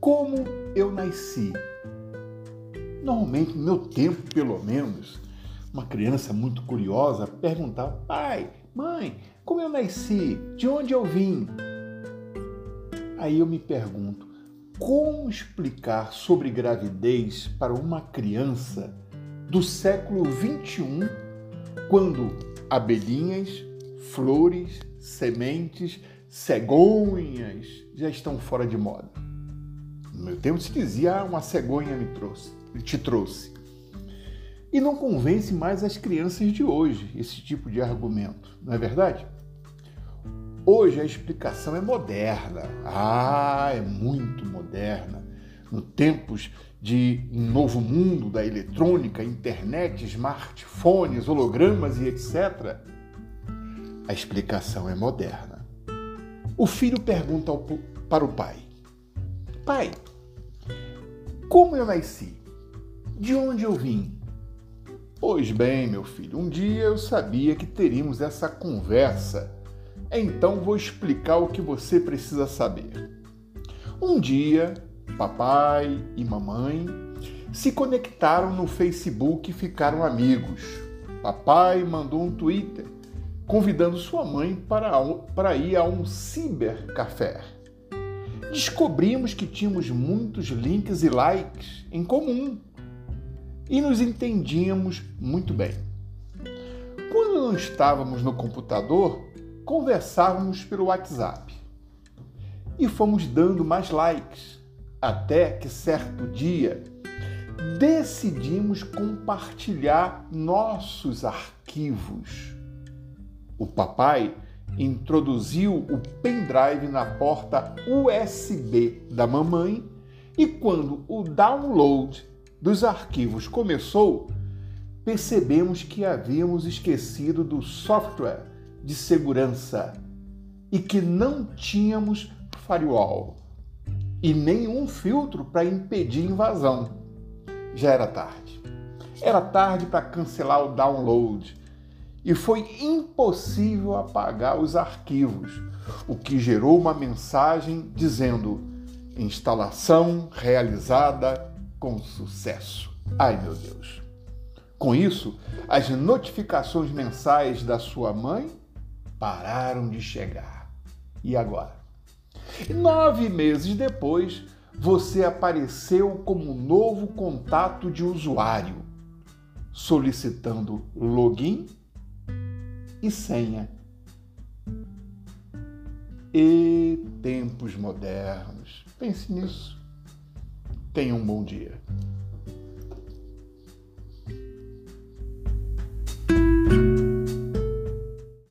Como eu nasci? Normalmente, no meu tempo, pelo menos, uma criança muito curiosa perguntava: pai, mãe, como eu nasci? De onde eu vim? Aí eu me pergunto: como explicar sobre gravidez para uma criança do século 21 quando abelhinhas, flores, sementes, cegonhas já estão fora de moda? No meu tempo se dizia: ah, uma cegonha me trouxe, te trouxe. E não convence mais as crianças de hoje esse tipo de argumento, não é verdade? Hoje a explicação é moderna. Ah, é muito moderna. No tempos de novo mundo da eletrônica, internet, smartphones, hologramas e etc., a explicação é moderna. O filho pergunta ao, para o pai: Pai, como eu nasci? De onde eu vim? Pois bem, meu filho, um dia eu sabia que teríamos essa conversa então vou explicar o que você precisa saber. Um dia, papai e mamãe se conectaram no Facebook e ficaram amigos. Papai mandou um Twitter convidando sua mãe para, para ir a um cibercafé. Descobrimos que tínhamos muitos links e likes em comum e nos entendíamos muito bem. Quando não estávamos no computador, conversávamos pelo WhatsApp e fomos dando mais likes, até que certo dia decidimos compartilhar nossos arquivos. O papai introduziu o pendrive na porta USB da mamãe e quando o download dos arquivos começou, percebemos que havíamos esquecido do software de segurança e que não tínhamos firewall e nenhum filtro para impedir invasão. Já era tarde. Era tarde para cancelar o download e foi impossível apagar os arquivos, o que gerou uma mensagem dizendo: instalação realizada com sucesso. Ai meu Deus! Com isso, as notificações mensais da sua mãe pararam de chegar. E agora? Nove meses depois, você apareceu como novo contato de usuário, solicitando login e senha. E tempos modernos. Pense nisso. Tenha um bom dia.